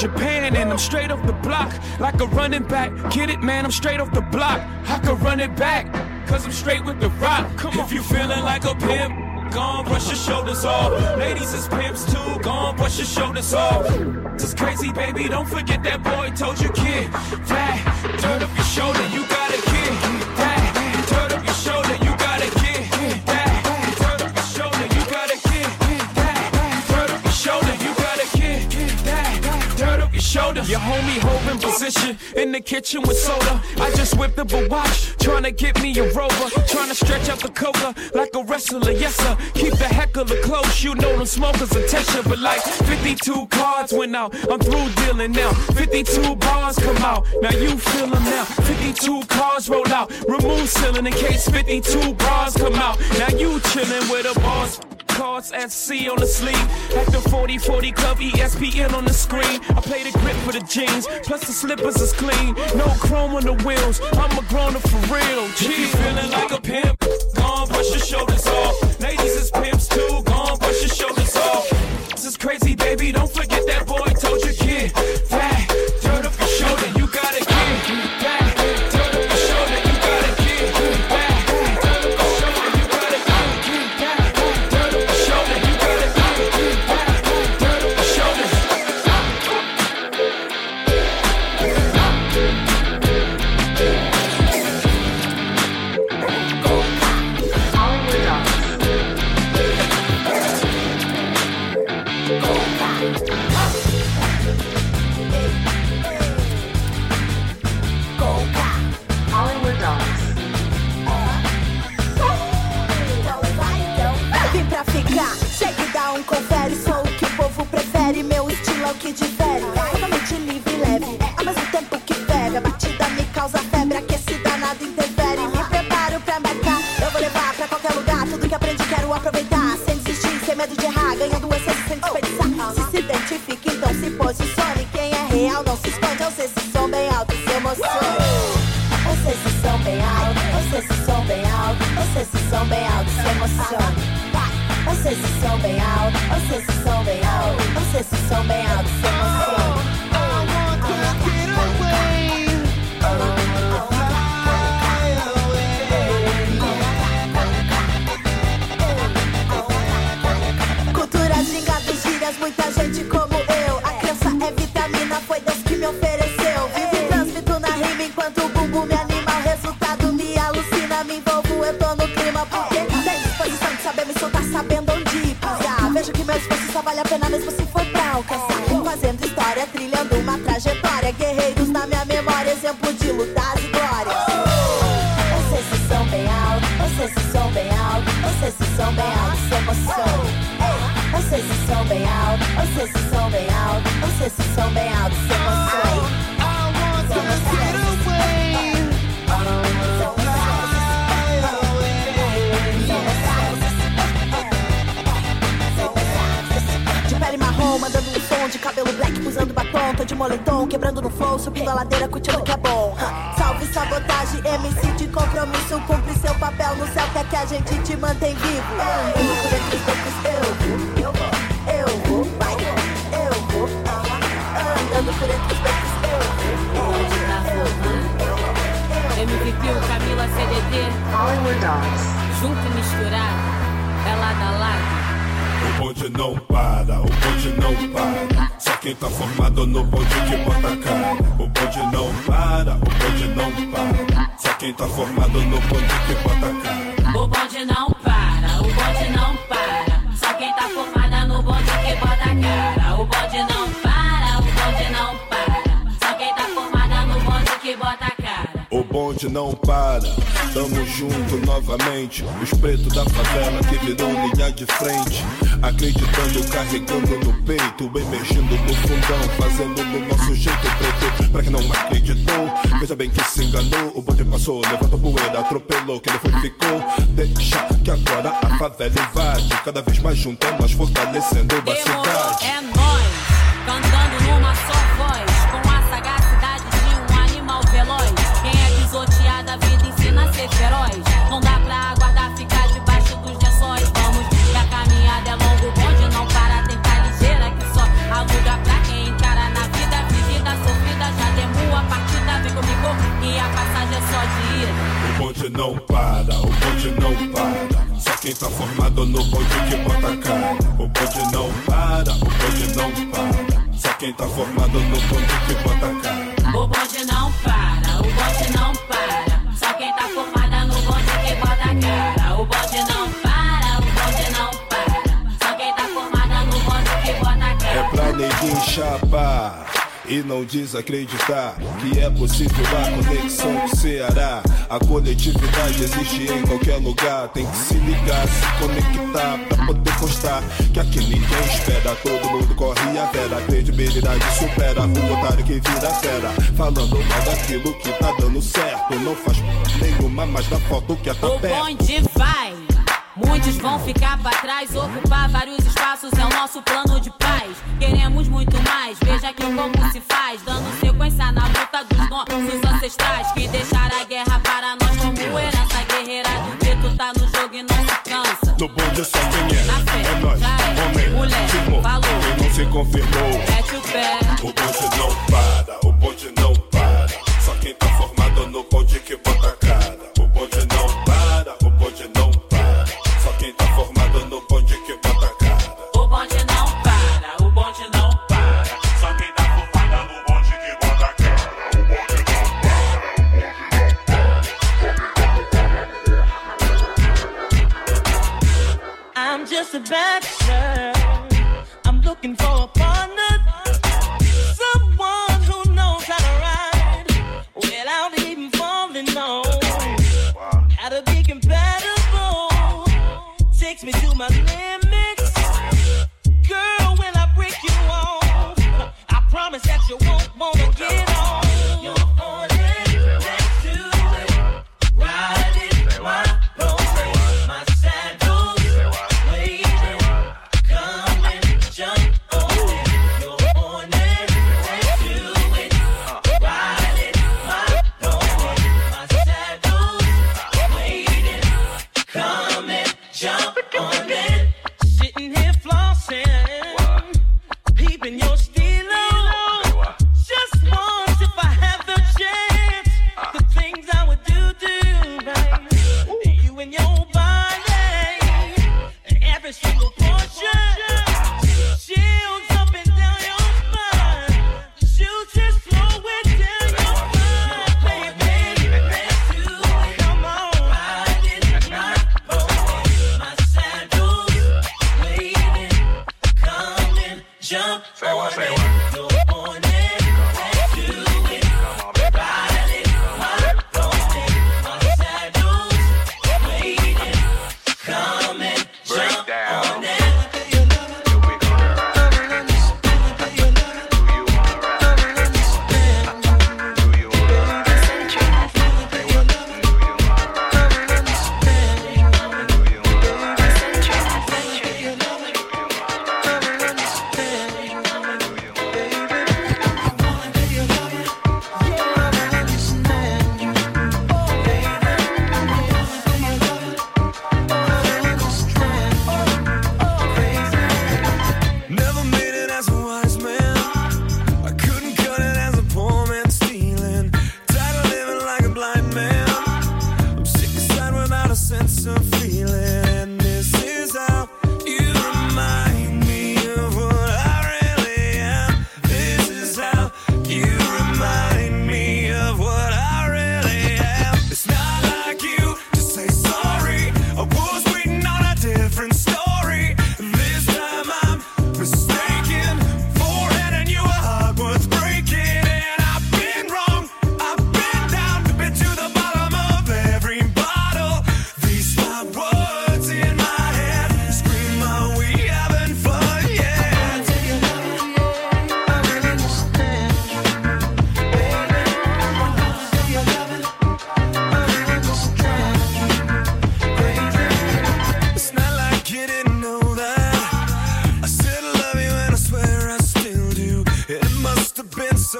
Japan, and I'm straight off the block. Like a running back. Get it, man, I'm straight off the block. I can run it back. Cause I'm straight with the rock. Come on. If you feeling like a pimp, Gone, brush your shoulders off. Ladies is pimps too. Gone, brush your shoulders off. This is crazy, baby. Don't forget that boy told you, kid. That your homie holding position in the kitchen with soda. I just whipped up a watch, trying to get me a rover. Trying to stretch out the cola like a wrestler, yes sir. Keep the heckler close, you know them smokers attention. But like 52 cards went out, I'm through dealing now. 52 bars come out, now you feel them now. 52 cars roll out, remove ceiling in case 52 bars come out. Now you chilling with a boss cards SC on the sleeve. At the 4040 Club ESPN on the screen. I play the grip for the jeans, plus the slippers is clean. No chrome on the wheels. I'm a grown up for real. If you feeling like a pimp, gone brush your shoulders off. Não se esconde, eu sei se som bem alto, se emocione. Vocês se são bem alto, vocês se são bem alto, vocês se são bem alto, se emociona. Vocês se são bem alto, vocês se são bem alto, vocês se são bem alto, se emociona. Cultura gingados, gírias, muita gente como meu esforço só vale a pena mesmo se for pra alcançar. Fazendo história, trilhando uma trajetória. Guerreiros na minha memória, exemplo de lutas e glórias. Vocês se são bem alto, vocês se são bem alto, vocês se são bem alto, se emociona. Vocês se são bem alto, vocês se são bem alto, vocês se são bem alto, se moletom, quebrando no flow, subindo a ladeira, curtindo que é bom. Salve sabotagem, MC de compromisso, cumpre seu papel no céu, quer que a gente te mantém vivo. Andando por entre os becos, eu vou, eu vou, eu vou, vai, eu vou. Andando por entre os becos, eu vou, eu vou. MVP, o Camila CDT, Hollywood Dogs. junto e misturado, é lado a lado. O bonde não para, o bonde não para. Quem tá formado no bonde que bota cara. O bonde não para, o bonde não para. Só quem tá formado no bonde que bota cara. O bonde não para, bonde não para. Tamo junto novamente, os pretos da favela que virou linha de frente. Acreditando, carregando no peito, emergindo do fundão, fazendo do nosso jeito preto. Pra quem não acreditou, veja bem que se enganou. O bonde passou, levantou poeira, atropelou, que ele foi ficou. Deixa que agora a favela invade, cada vez mais junto, é nós fortalecendo a cidade. É nós, cantando feroz. Não dá pra aguardar ficar debaixo dos lençóis. Vamos, que a caminhada é longa, o bonde não para, tem tá ligeira que só aluga pra quem encara na vida. Vivida, sofrida, já demou a partida, vem comigo e a passagem é só de ida. O bonde não para, o bonde não para. Só quem tá formado no bonde que bota a cara. O bonde não para, o bonde não para. Só quem tá formado no bonde que bota a cara. O bonde não para, o bonde não para. Neguinho chapar e não desacreditar que é possível a conexão com o Ceará. A coletividade existe em qualquer lugar. Tem que se ligar, se conectar pra poder constar que aqui ninguém espera. Todo mundo corre a vera. A credibilidade supera o otário que vira fera. Falando mal daquilo que tá dando certo. Não faz nenhuma, mas dá foto que é tá O perto. bonde vai. Muitos vão ficar pra trás, ocupar vários espaços é o nosso plano de paz. Queremos muito mais, veja aqui como se faz, dando sequência na luta dos nossos ancestrais que deixaram a guerra para nós como herança guerreira do gueto tá no jogo e não se cansa. No bonde só quem é, é nós, homem, Mulher, firmou, falou. quem não se confirmou. Mete o pé.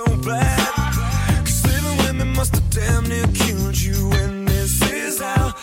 so bad. Cause living with me must have damn near killed you, and this is how.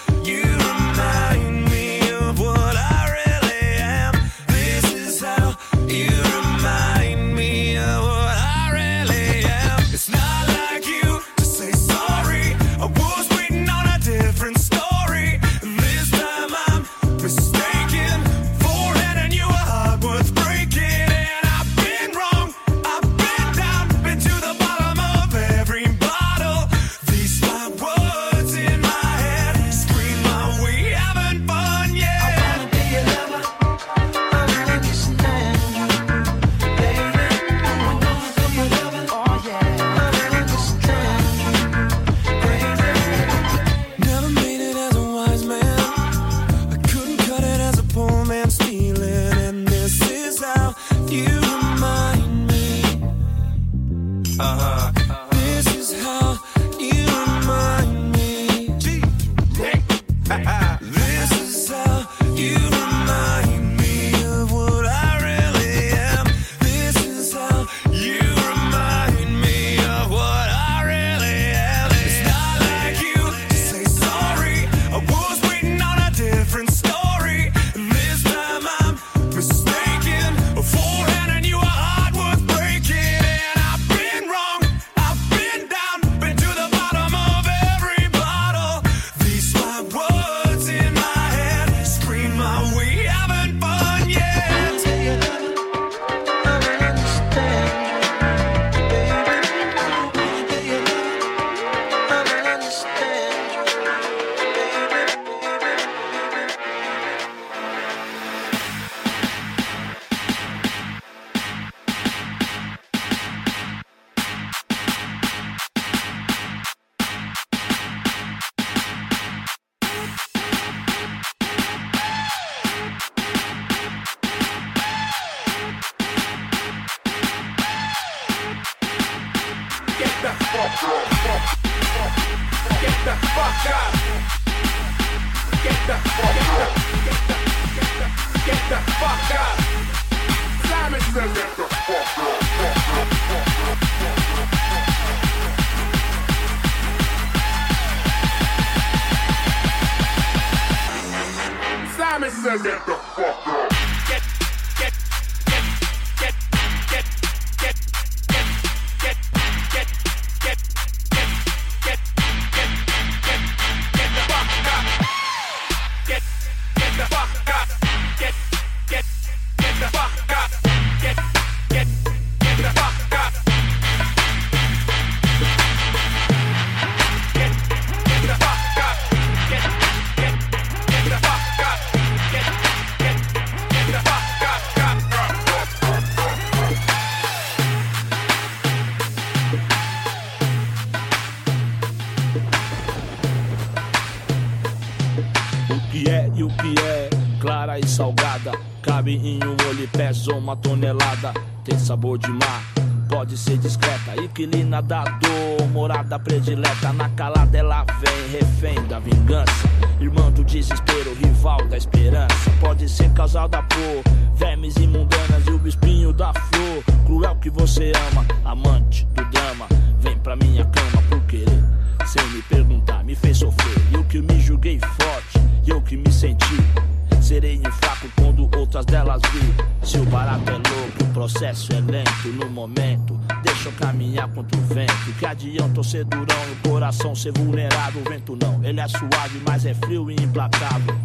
processo é lento no momento. Deixa eu caminhar contra o vento. Que adianta eu ser durão e o coração ser vulnerável? O vento não, ele é suave, mas é frio e implacável.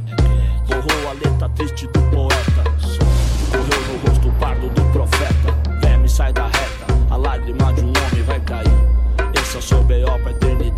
Borrou a letra triste do poeta. Correu no rosto pardo do profeta. Verme sai da reta, a lágrima de um homem vai cair. Esse é o seu B.O. pra eternidade.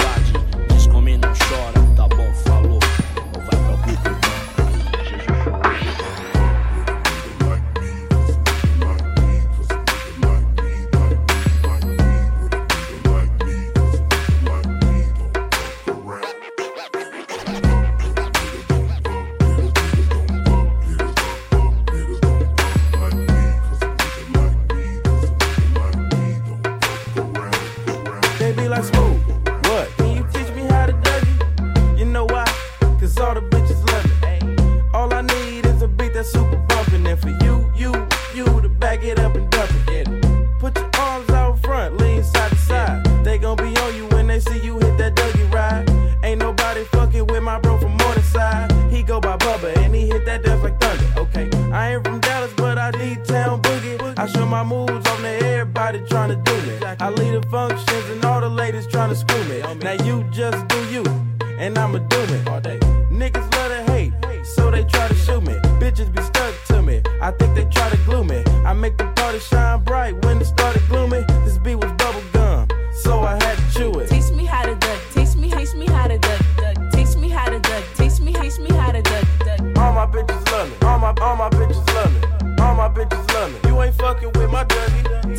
All my bitches love me. All my bitches love me. You ain't fucking with my dirty.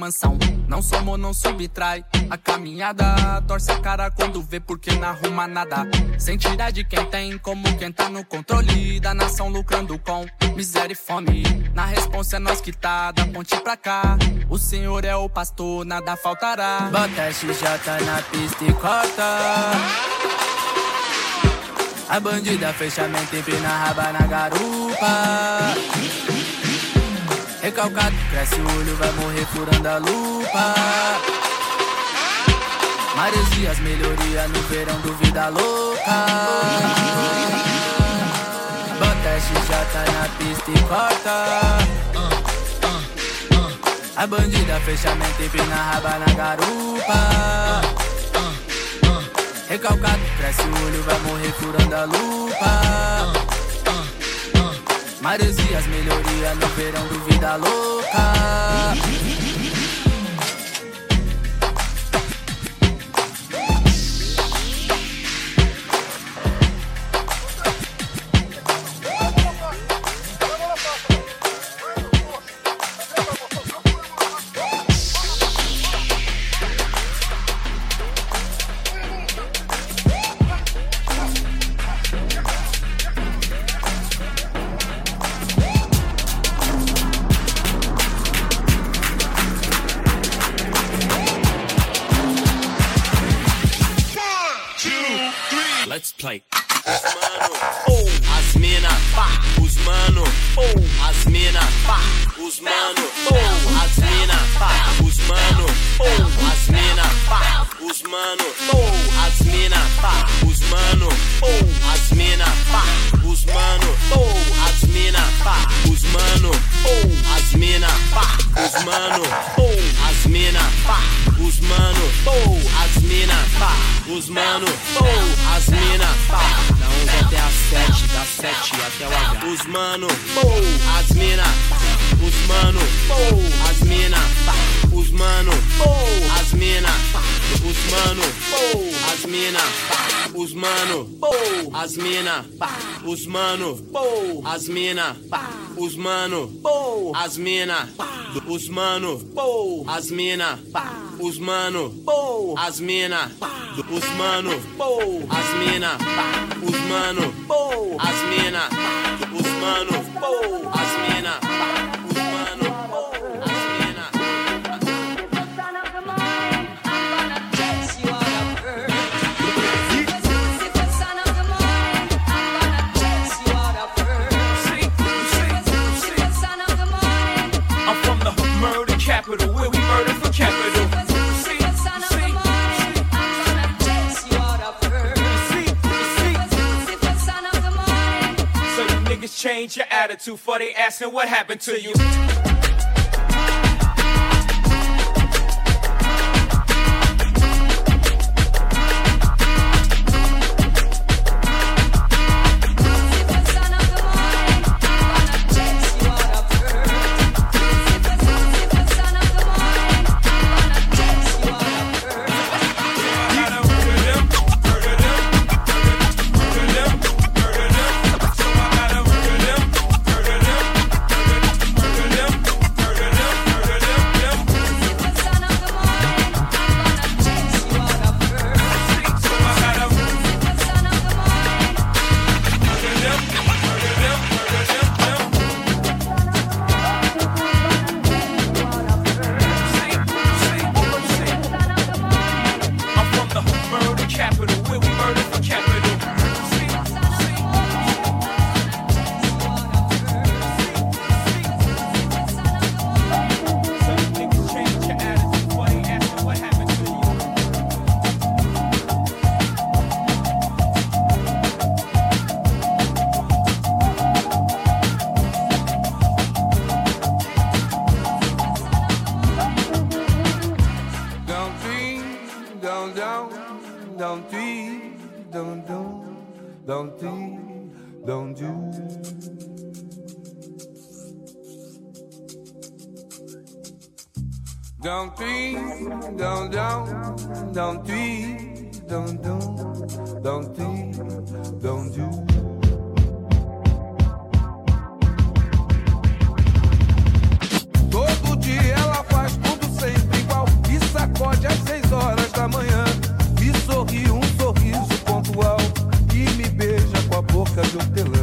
mansão. Não somou, não subtrai. A caminhada torce a cara quando vê porque não arruma nada. Sem tirar de quem tem, como quem tá no controle da nação lucrando com miséria e fome. Na responsa é nós que tá, da ponte pra cá. O senhor é o pastor, nada faltará. Bota a XJ na pista e corta. A bandida fechamento e a raba na garupa recalcado. Cresce o olho, vai morrer furando a lupa. Maresias, melhoria no verão do vida louca. Bota já tá na pista e corta. A bandida, fechamento, e pina, raba na garupa. Recalcado, cresce o olho, vai morrer furando a lupa. Maresias, melhoria no verão do vida louca. mina, os mano, as mina, os mano, as mina, os mano, as mina, os mano, as mina, os mano, as mina, os mano, as mina. Change your attitude for they asking what happened to you. don't think, don't do. Don't tweet, don't don't, don't tweet, don't don't, don't tweet, don't do. to deliver.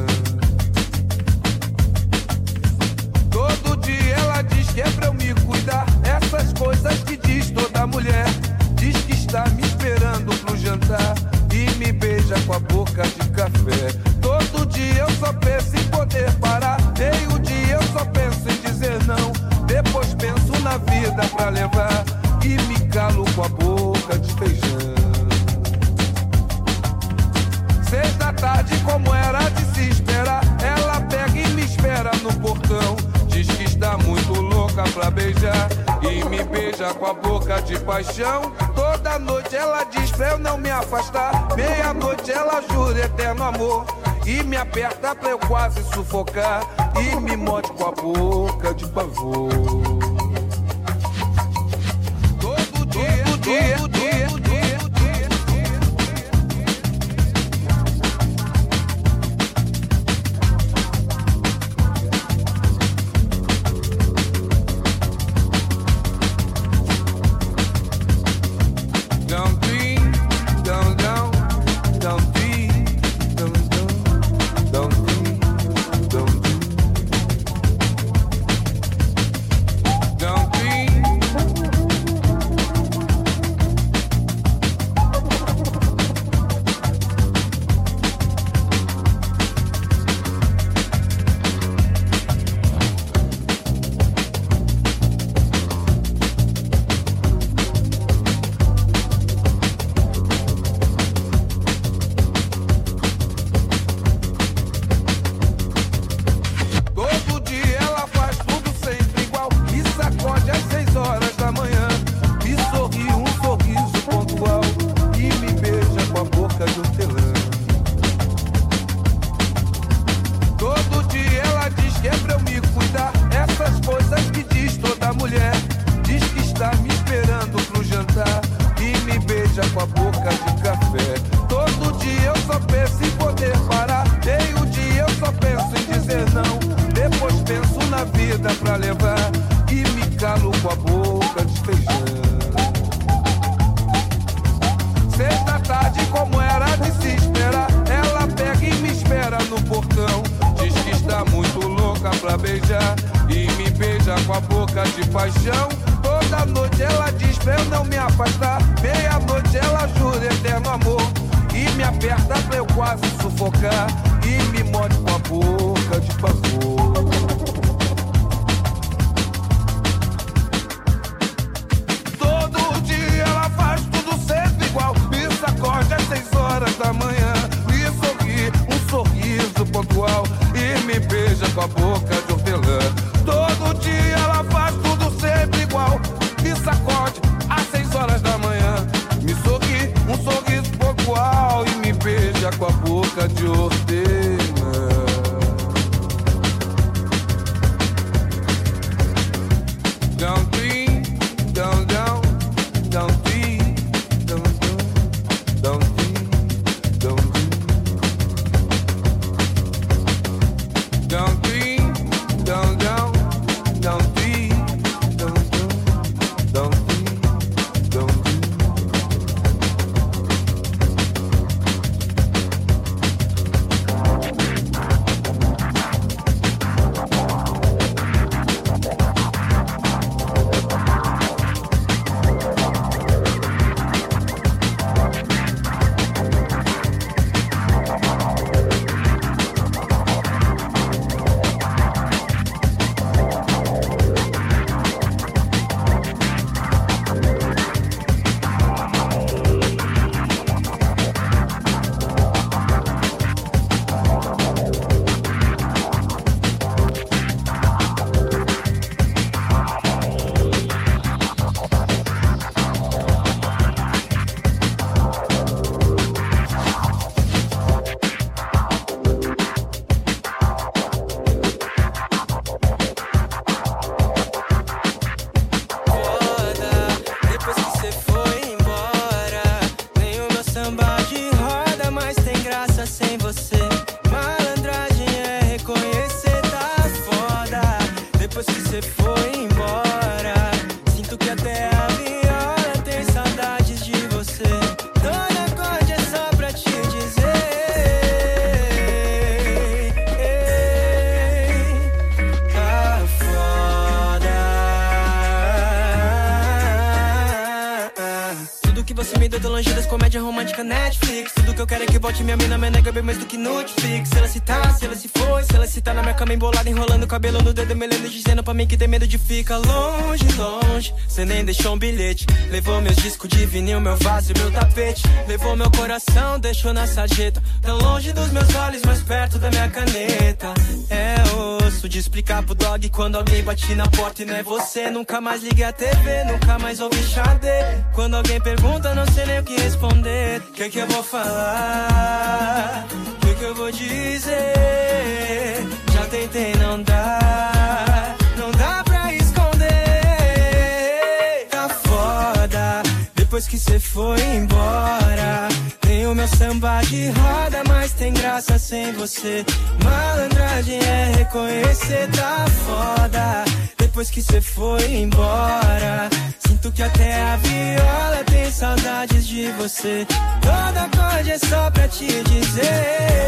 beija e me beija com a boca de paixão. Toda noite ela diz pra eu não me afastar. Meia-noite ela jura eterno amor e me aperta pra eu quase sufocar e me morde com a boca de pavor. com a boca. Que eu quero é que volte minha mina, me nega bem mais do que Netflix. Se ela se tá, se ela se se tá na minha cama embolada, enrolando cabelo no dedo, me lendo, dizendo pra mim que tem medo de ficar longe, longe. Cê nem deixou um bilhete. Levou meus discos de vinil, meu vaso e meu tapete. Levou meu coração, deixou na sarjeta. Tão longe dos meus olhos, mais perto da minha caneta. É osso de explicar pro dog quando alguém bate na porta e não é você. Nunca mais ligue a TV, nunca mais ouvi Xadê. Quando alguém pergunta, não sei nem o que responder. Que que eu vou falar? Que que eu vou dizer? Tentei, não dá. Não dá pra esconder. Tá foda. Depois que cê foi embora. Tem o meu samba de roda, mas tem graça sem você. Malandragem é reconhecer, tá foda. Depois que cê foi embora. Sinto que até a viola tem saudades de você. Toda acorde é só pra te dizer.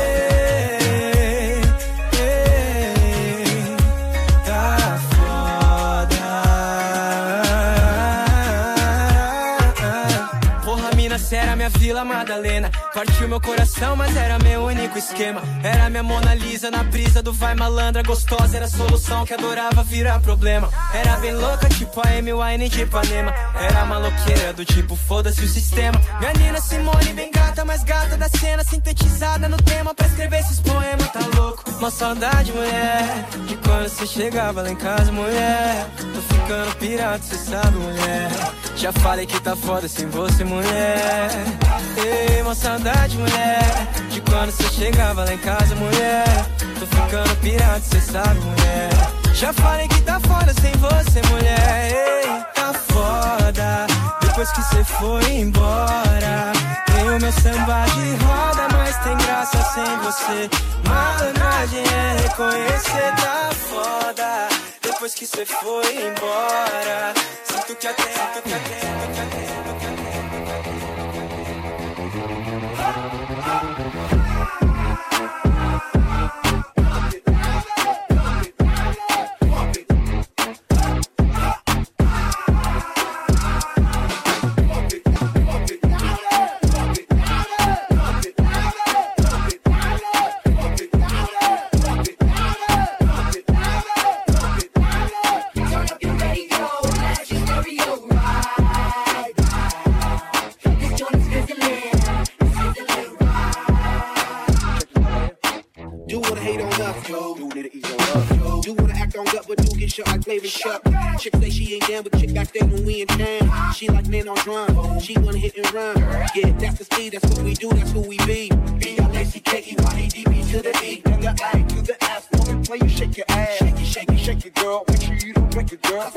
Era minha Vila Madalena. Partiu meu coração, mas era meu único esquema. Era minha Mona Lisa na brisa do vai malandra. Gostosa era a solução que adorava virar problema. Era bem louca, tipo a Amy Wine de Ipanema. Era maloqueira do tipo foda-se o sistema. Minha Nina Simone, bem gata, mais gata da cena. Sintetizada no tema pra escrever esses poemas, tá louco? Uma saudade, mulher. Quando você chegava lá em casa, mulher. Tô ficando pirata, cê sabe, mulher. Já falei que tá foda sem você, mulher. Ei, uma saudade, mulher. De quando você chegava lá em casa, mulher. Tô ficando pirata, cê sabe, mulher. Já falei que tá foda sem você, mulher. Ei, foda. Depois que cê foi embora. Tem o meu samba de roda, mas tem graça sem você. Malandragem é reconhecer, tá foda. Depois que cê foi embora. Sinto que até, sinto que até, que que. Do on drum. She wanna hit and run. Yeah, that's the speed, that's what we do, that's who we be. B-L-A-C-K-E-Y-E-D-B to the E. And the A to the S. Woman, play you shake your ass. Shake it, shake it, shake it, girl. Make sure you don't break it, girl.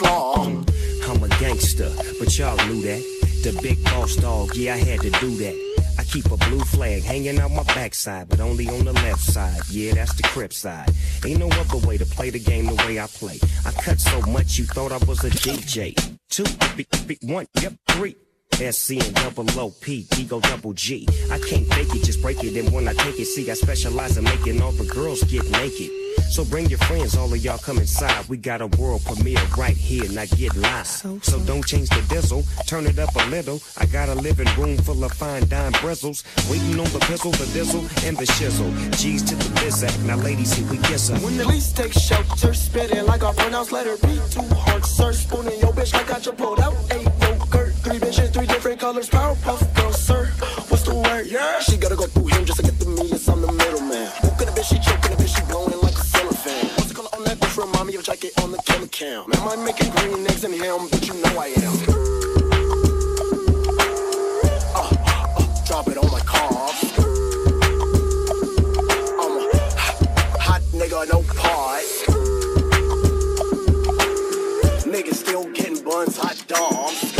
Coleslaw. I'm a gangster, but y'all knew that. The big boss dog, yeah, I had to do that. I keep a blue flag hanging out my backside, but only on the left side. Yeah, that's the crip side. Ain't no other way to play the game the way I play. I cut so much you thought I was a DJ. Two, b- b- one, yep, three. SC and double OP, ego double G. I can't fake it, just break it. And when I take it, see, I specialize in making all the girls get naked. So bring your friends, all of y'all come inside. We got a world premiere right here, now get live. So, don't change the diesel, turn it up a little. I got a living room full of fine dime bristles. Waiting on the pistol, the diesel, and the shizzle. G's to the bizac, now ladies, here we kiss her. When the police take shelter, spitting like a pronounced letter B. Too hard, sir. Spooning your bitch like I just pulled out a yogurt. Three bitches, three different colors. Powerpuff girl, sir. What's the word? Yeah. She gotta go through him just to get the millions. I'm the middleman. Who could have bitch? She choking of jacket on the killer cam. Am I making green eggs and ham? But you know I am. Uh, uh, drop it on my car. I'm a hot nigga, no part. Niggas still getting buns, hot dogs.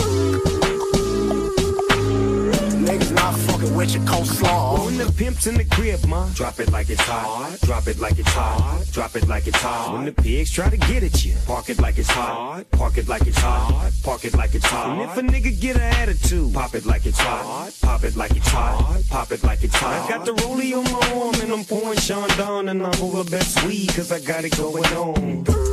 Niggas not fucking with your coleslaw. The pimp's in the crib, ma, drop it like it's hot. Drop it like it's hot. Drop it like it's hot. When the pigs try to get at you, park it like it's hot. Park it like it's hot. Park it like it's hot. And if a nigga get an attitude, pop it like it's hot. Pop it like it's hot. Pop it like it's hot. I got the rollie on my arm and I'm pouring Sean down and I'm over best weed cause I got it going on.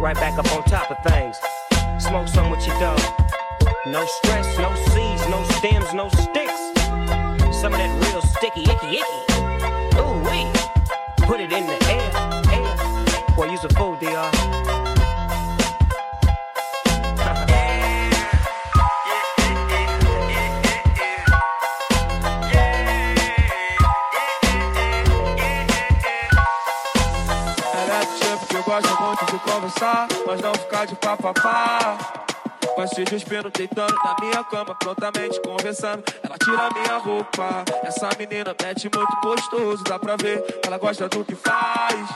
Right back up on top of things. Smoke some with your dog. No stress, no seeds, no stems, no sticks. Some of that real sticky, icky, icky. Ooh wee. Put it in the air, air. Boy, use a fool, DR. conversar, mas não ficar de papapá. Faz se despendo, deitando na minha cama, prontamente conversando. Ela tira minha roupa. Essa menina mete muito gostoso, dá pra ver. Ela gosta do que faz.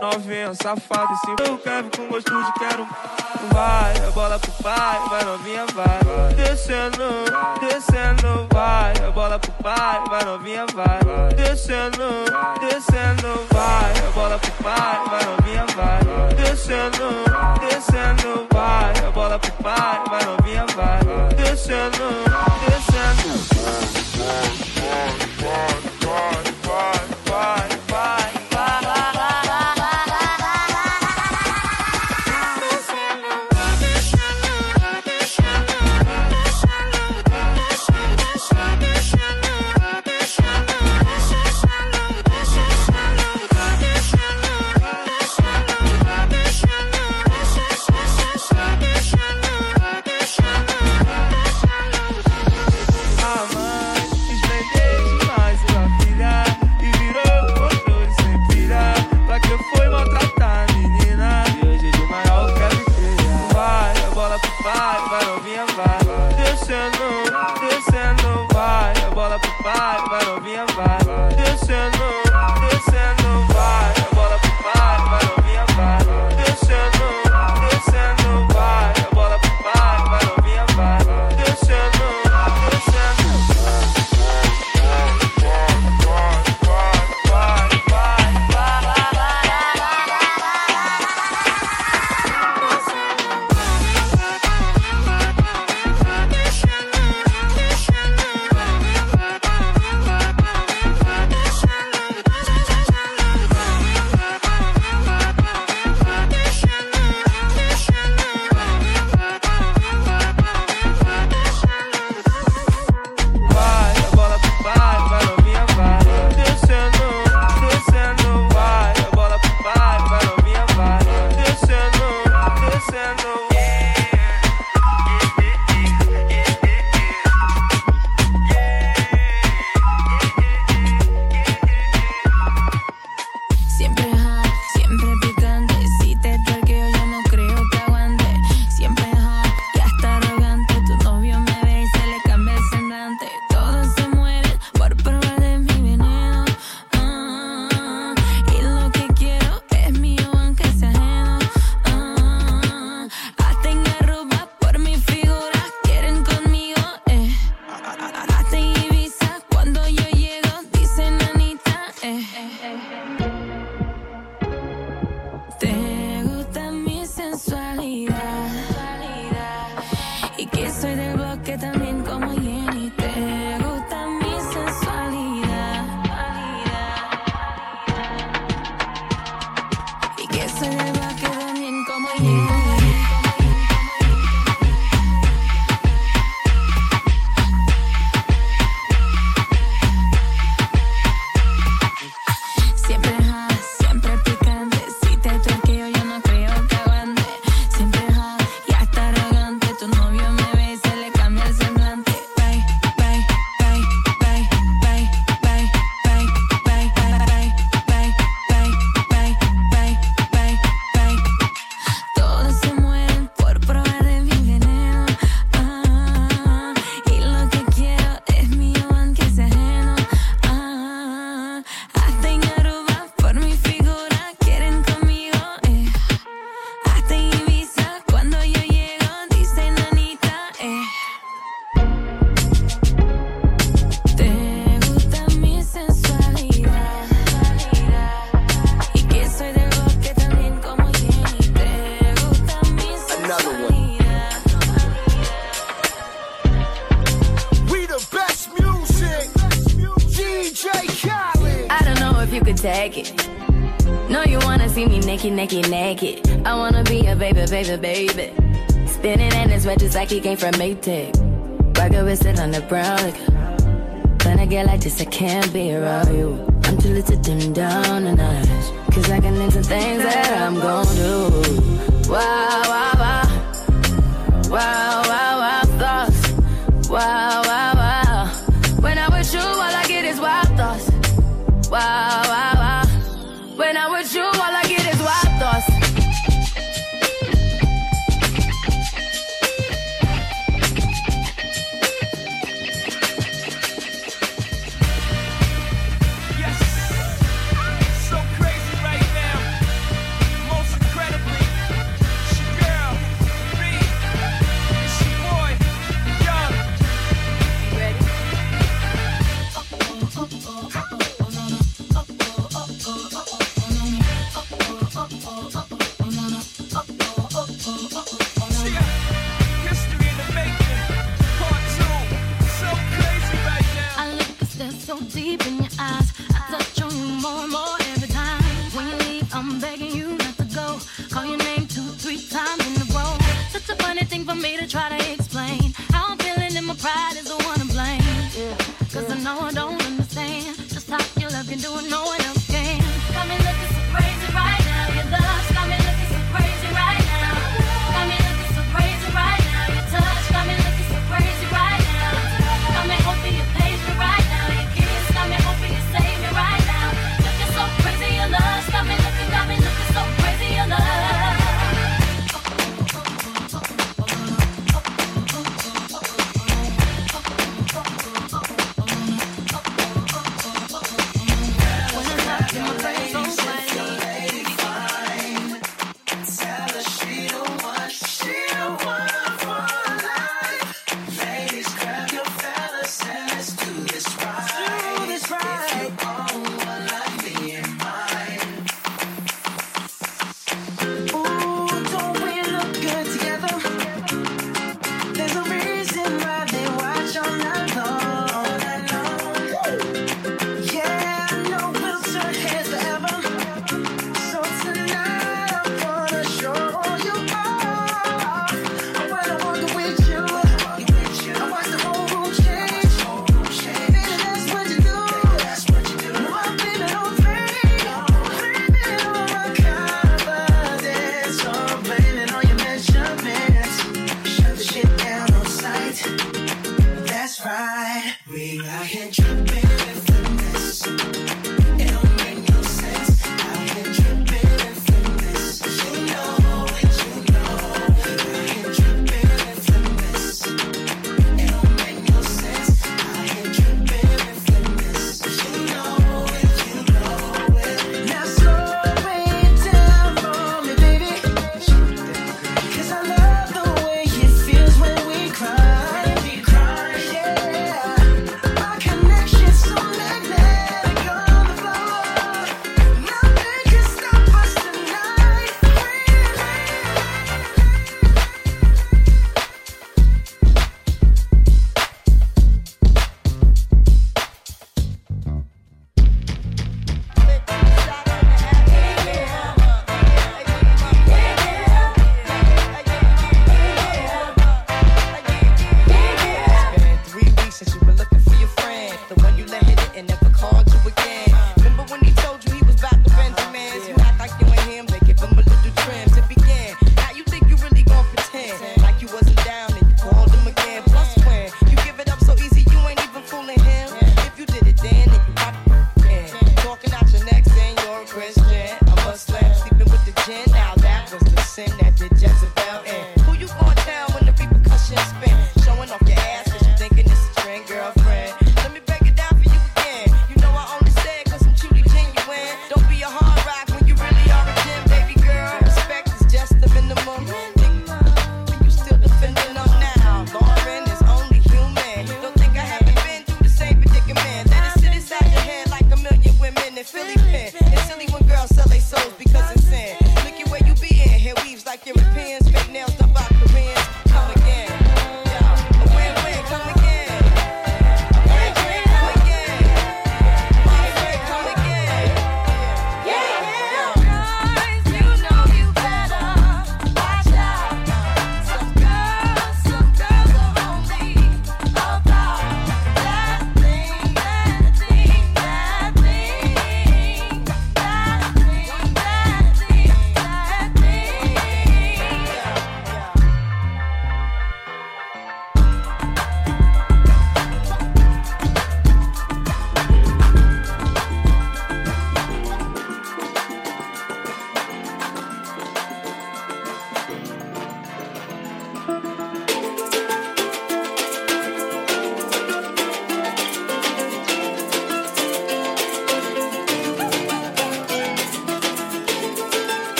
Novinha, safada, esse eu quero com gosto de quero. Vai, a bola pro pai, vai novinha, vai. Descendo, descendo, vai. A bola pro pai, vai novinha, vai. Descendo, descendo, vai. A bola pro pai, vai novinha, vai. Descendo, descendo, vai. A bola pro pai, vai novinha, vai. Descendo, descendo. Never, never. His red just like he came from Maytag. Rocket with it on the brown. Like, when I get like this, I can't be around you. I'm too little to dim down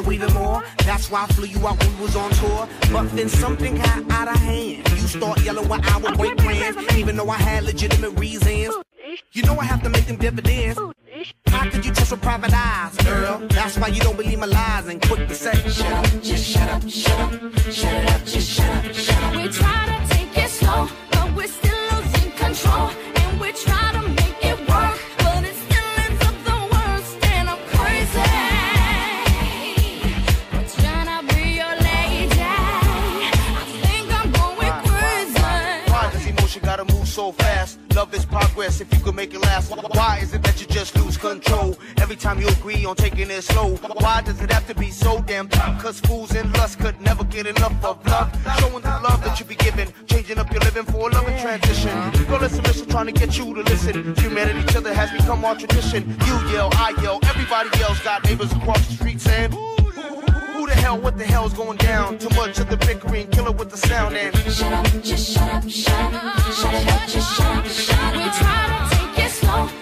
miss even more. That's why I flew you out when we was on tour. But then something got taking it slow? Why does it have to be so damn tough? Cause fools in lust could never get enough of love. Showing the love that you be giving, changing up your living for a loving transition. Girl, listen, listen, trying to get you to listen. Humanity, each other has become our tradition. You yell, I yell, everybody yells. got neighbors across the street saying, who the hell, what the hell's going down? Too much of the bickering, kill it with the sound and Shut up, just shut up, shut up, shut up, just shut up, shut up. We try to take it slow,